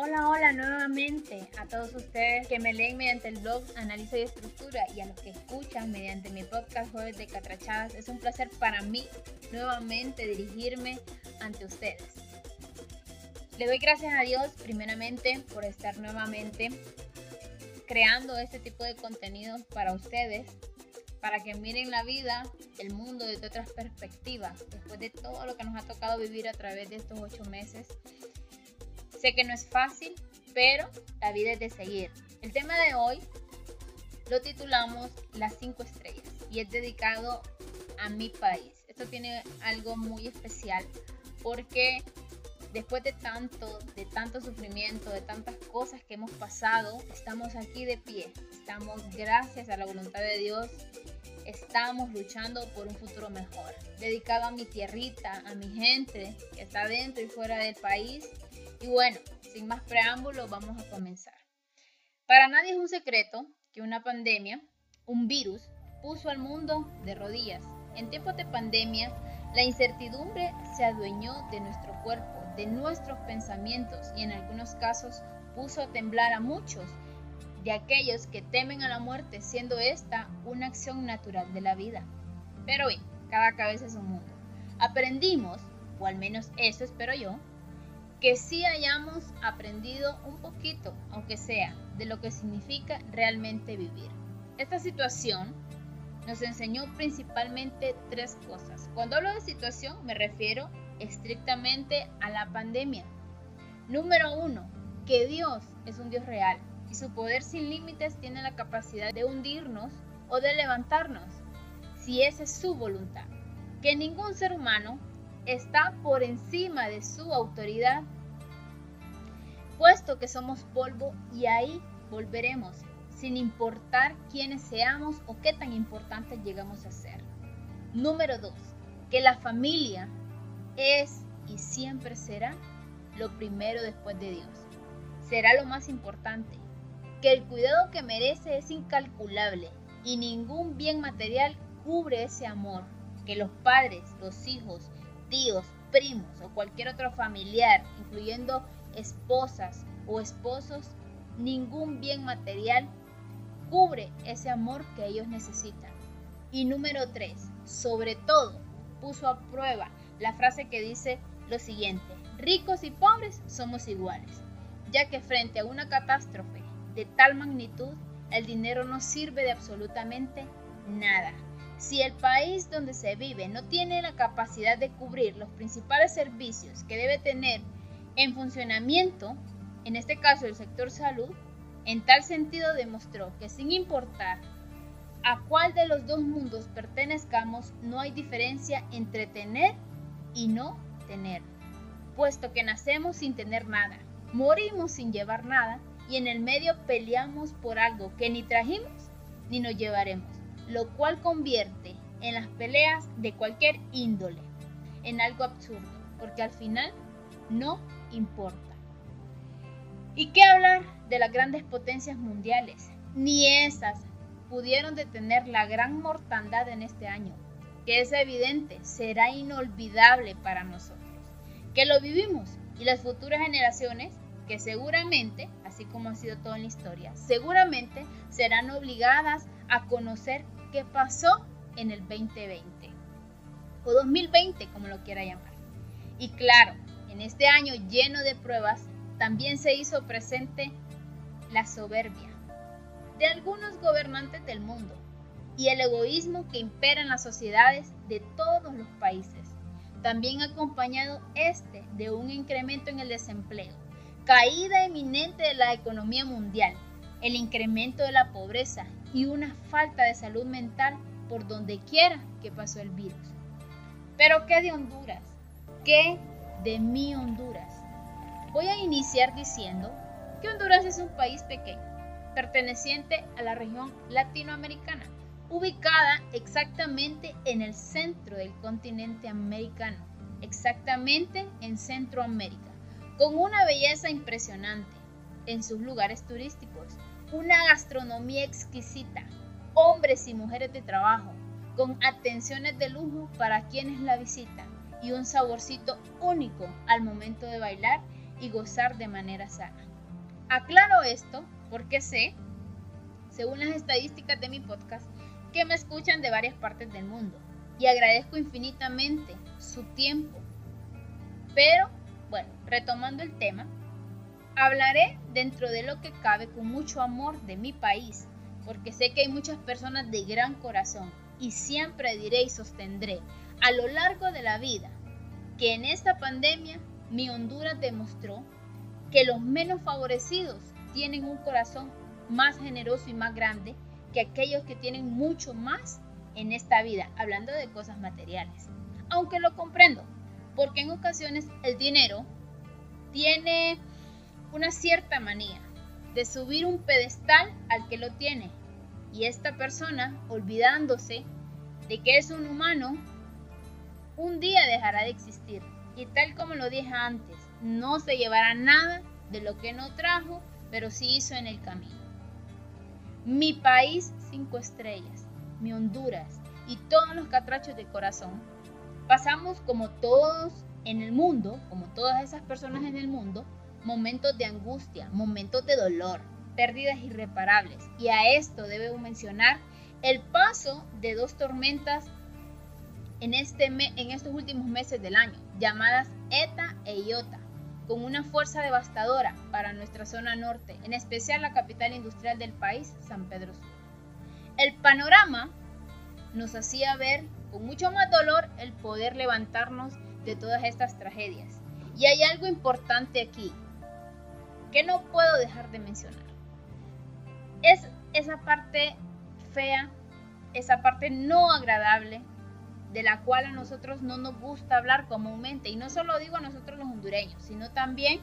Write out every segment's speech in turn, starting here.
Hola, hola nuevamente a todos ustedes que me leen mediante el blog Analizo y Estructura y a los que escuchan mediante mi podcast Jueves de Catrachadas. Es un placer para mí nuevamente dirigirme ante ustedes. Le doy gracias a Dios primeramente por estar nuevamente creando este tipo de contenido para ustedes, para que miren la vida, el mundo desde otras perspectivas, después de todo lo que nos ha tocado vivir a través de estos ocho meses Sé que no es fácil, pero la vida es de seguir. El tema de hoy lo titulamos Las cinco estrellas y es dedicado a mi país. Esto tiene algo muy especial porque después de tanto, de tanto sufrimiento, de tantas cosas que hemos pasado, estamos aquí de pie. Estamos gracias a la voluntad de Dios. Estamos luchando por un futuro mejor. Dedicado a mi tierrita, a mi gente que está dentro y fuera del país y bueno, sin más preámbulos, vamos a comenzar. Para nadie es un secreto que una pandemia, un virus, puso al mundo de rodillas. En tiempos de pandemia, la incertidumbre se adueñó de nuestro cuerpo, de nuestros pensamientos y en algunos casos puso a temblar a muchos de aquellos que temen a la muerte, siendo esta una acción natural de la vida. Pero hoy, cada cabeza es un mundo. Aprendimos, o al menos eso espero yo, que sí hayamos aprendido un poquito, aunque sea, de lo que significa realmente vivir. Esta situación nos enseñó principalmente tres cosas. Cuando hablo de situación me refiero estrictamente a la pandemia. Número uno, que Dios es un Dios real y su poder sin límites tiene la capacidad de hundirnos o de levantarnos, si esa es su voluntad. Que ningún ser humano está por encima de su autoridad, puesto que somos polvo y ahí volveremos, sin importar quiénes seamos o qué tan importantes llegamos a ser. Número 2. Que la familia es y siempre será lo primero después de Dios. Será lo más importante. Que el cuidado que merece es incalculable y ningún bien material cubre ese amor. Que los padres, los hijos, tíos, primos o cualquier otro familiar, incluyendo esposas o esposos, ningún bien material cubre ese amor que ellos necesitan. Y número tres, sobre todo, puso a prueba la frase que dice lo siguiente, ricos y pobres somos iguales, ya que frente a una catástrofe de tal magnitud, el dinero no sirve de absolutamente nada. Si el país donde se vive no tiene la capacidad de cubrir los principales servicios que debe tener en funcionamiento, en este caso el sector salud, en tal sentido demostró que sin importar a cuál de los dos mundos pertenezcamos, no hay diferencia entre tener y no tener, puesto que nacemos sin tener nada, morimos sin llevar nada y en el medio peleamos por algo que ni trajimos ni nos llevaremos lo cual convierte en las peleas de cualquier índole en algo absurdo, porque al final no importa. ¿Y qué hablar de las grandes potencias mundiales? Ni esas pudieron detener la gran mortandad en este año, que es evidente, será inolvidable para nosotros, que lo vivimos y las futuras generaciones, que seguramente, así como ha sido todo en la historia, seguramente serán obligadas a conocer qué pasó en el 2020 o 2020 como lo quiera llamar. Y claro, en este año lleno de pruebas también se hizo presente la soberbia de algunos gobernantes del mundo y el egoísmo que impera en las sociedades de todos los países. También acompañado este de un incremento en el desempleo, caída eminente de la economía mundial, el incremento de la pobreza y una falta de salud mental por donde quiera que pasó el virus. Pero ¿qué de Honduras? ¿Qué de mi Honduras? Voy a iniciar diciendo que Honduras es un país pequeño, perteneciente a la región latinoamericana, ubicada exactamente en el centro del continente americano, exactamente en Centroamérica, con una belleza impresionante en sus lugares turísticos, una gastronomía exquisita, hombres y mujeres de trabajo, con atenciones de lujo para quienes la visitan y un saborcito único al momento de bailar y gozar de manera sana. Aclaro esto porque sé, según las estadísticas de mi podcast, que me escuchan de varias partes del mundo y agradezco infinitamente su tiempo. Pero, bueno, retomando el tema, hablaré dentro de lo que cabe con mucho amor de mi país, porque sé que hay muchas personas de gran corazón y siempre diré y sostendré a lo largo de la vida que en esta pandemia mi Honduras demostró que los menos favorecidos tienen un corazón más generoso y más grande que aquellos que tienen mucho más en esta vida, hablando de cosas materiales. Aunque lo comprendo, porque en ocasiones el dinero tiene una cierta manía de subir un pedestal al que lo tiene. Y esta persona, olvidándose de que es un humano, un día dejará de existir. Y tal como lo dije antes, no se llevará nada de lo que no trajo, pero sí hizo en el camino. Mi país cinco estrellas, mi Honduras y todos los catrachos de corazón, pasamos como todos en el mundo, como todas esas personas en el mundo, momentos de angustia, momentos de dolor, pérdidas irreparables. Y a esto debo mencionar el paso de dos tormentas en, este en estos últimos meses del año, llamadas ETA e IOTA, con una fuerza devastadora para nuestra zona norte, en especial la capital industrial del país, San Pedro Sur. El panorama nos hacía ver con mucho más dolor el poder levantarnos de todas estas tragedias. Y hay algo importante aquí que no puedo dejar de mencionar. Es esa parte fea, esa parte no agradable de la cual a nosotros no nos gusta hablar comúnmente. Y no solo digo a nosotros los hondureños, sino también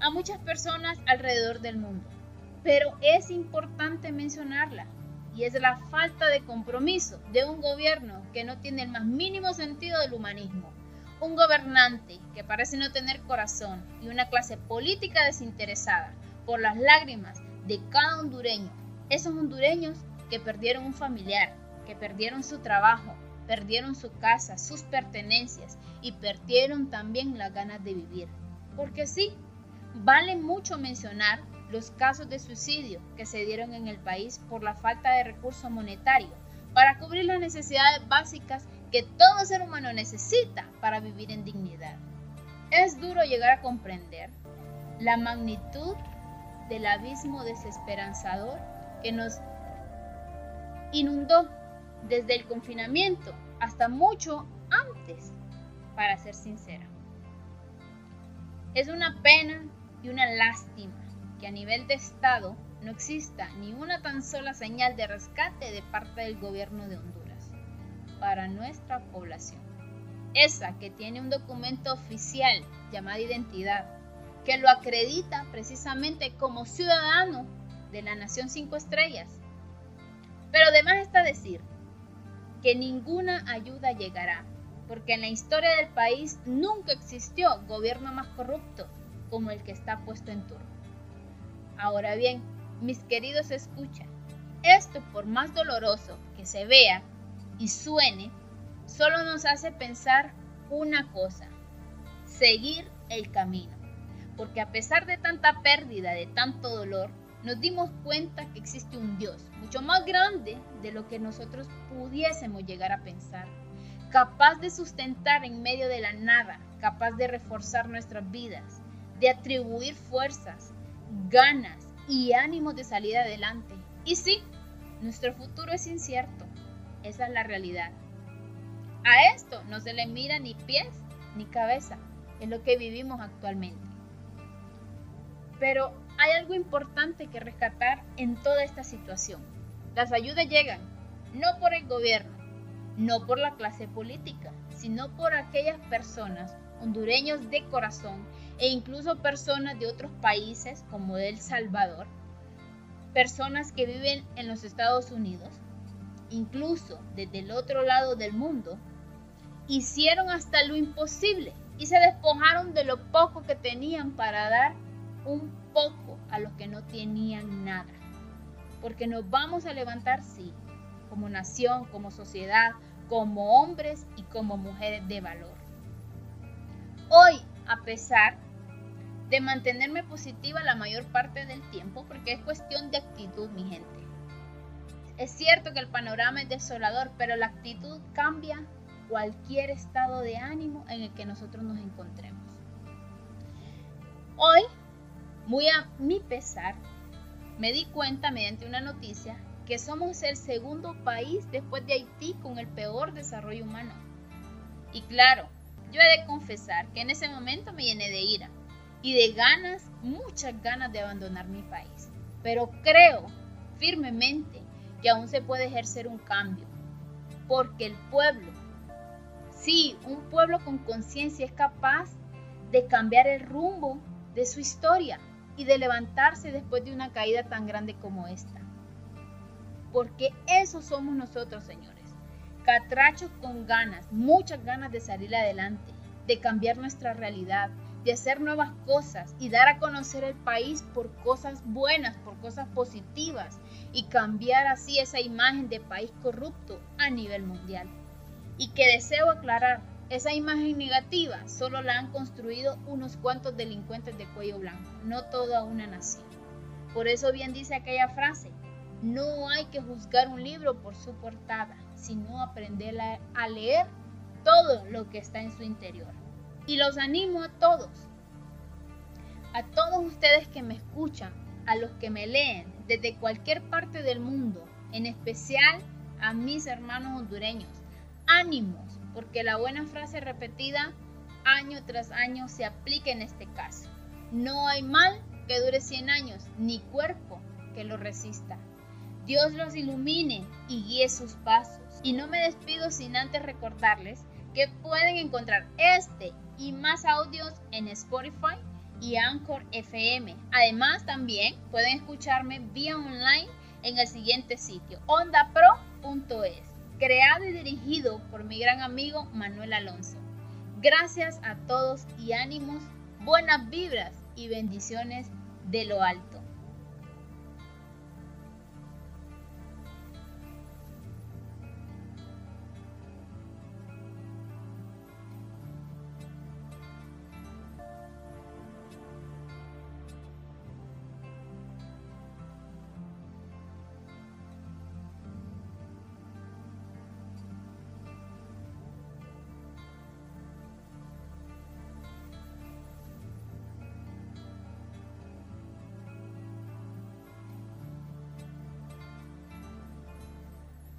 a muchas personas alrededor del mundo. Pero es importante mencionarla y es la falta de compromiso de un gobierno que no tiene el más mínimo sentido del humanismo. Un gobernante que parece no tener corazón y una clase política desinteresada por las lágrimas de cada hondureño. Esos hondureños que perdieron un familiar, que perdieron su trabajo, perdieron su casa, sus pertenencias y perdieron también las ganas de vivir. Porque sí, vale mucho mencionar los casos de suicidio que se dieron en el país por la falta de recursos monetarios para cubrir las necesidades básicas que todo ser humano necesita para vivir en dignidad. Es duro llegar a comprender la magnitud del abismo desesperanzador que nos inundó desde el confinamiento hasta mucho antes, para ser sincera. Es una pena y una lástima que a nivel de Estado no exista ni una tan sola señal de rescate de parte del gobierno de Honduras para nuestra población. Esa que tiene un documento oficial llamado identidad, que lo acredita precisamente como ciudadano de la Nación Cinco Estrellas. Pero además está decir que ninguna ayuda llegará, porque en la historia del país nunca existió gobierno más corrupto como el que está puesto en turno. Ahora bien, mis queridos escuchan, esto por más doloroso que se vea y suene, solo nos hace pensar una cosa, seguir el camino. Porque a pesar de tanta pérdida, de tanto dolor, nos dimos cuenta que existe un Dios mucho más grande de lo que nosotros pudiésemos llegar a pensar, capaz de sustentar en medio de la nada, capaz de reforzar nuestras vidas, de atribuir fuerzas, ganas y ánimos de salir adelante. Y sí, nuestro futuro es incierto, esa es la realidad. A esto no se le mira ni pies ni cabeza, es lo que vivimos actualmente. Pero hay algo importante que rescatar en toda esta situación. Las ayudas llegan no por el gobierno, no por la clase política, sino por aquellas personas, hondureños de corazón e incluso personas de otros países como El Salvador, personas que viven en los Estados Unidos, incluso desde el otro lado del mundo, hicieron hasta lo imposible y se despojaron de lo poco que tenían para dar un poco a los que no tenían nada. Porque nos vamos a levantar, sí, como nación, como sociedad, como hombres y como mujeres de valor. Hoy, a pesar de mantenerme positiva la mayor parte del tiempo porque es cuestión de actitud, mi gente. Es cierto que el panorama es desolador, pero la actitud cambia cualquier estado de ánimo en el que nosotros nos encontremos. Hoy, muy a mi pesar, me di cuenta mediante una noticia que somos el segundo país después de Haití con el peor desarrollo humano. Y claro, yo he de confesar que en ese momento me llené de ira y de ganas, muchas ganas de abandonar mi país. Pero creo firmemente que aún se puede ejercer un cambio, porque el pueblo, sí, un pueblo con conciencia es capaz de cambiar el rumbo de su historia y de levantarse después de una caída tan grande como esta. Porque eso somos nosotros, señores. Catrachos con ganas, muchas ganas de salir adelante, de cambiar nuestra realidad, de hacer nuevas cosas y dar a conocer el país por cosas buenas, por cosas positivas y cambiar así esa imagen de país corrupto a nivel mundial. Y que deseo aclarar, esa imagen negativa solo la han construido unos cuantos delincuentes de cuello blanco, no toda una nación. Por eso bien dice aquella frase, no hay que juzgar un libro por su portada, sino aprender a leer todo lo que está en su interior. Y los animo a todos, a todos ustedes que me escuchan, a los que me leen desde cualquier parte del mundo, en especial a mis hermanos hondureños. Ánimos, porque la buena frase repetida año tras año se aplica en este caso. No hay mal que dure 100 años, ni cuerpo que lo resista. Dios los ilumine y guíe sus pasos. Y no me despido sin antes recordarles que pueden encontrar este y más audios en Spotify y Anchor FM. Además, también pueden escucharme vía online en el siguiente sitio, ondapro.es, creado y dirigido por mi gran amigo Manuel Alonso. Gracias a todos y ánimos, buenas vibras y bendiciones de lo alto.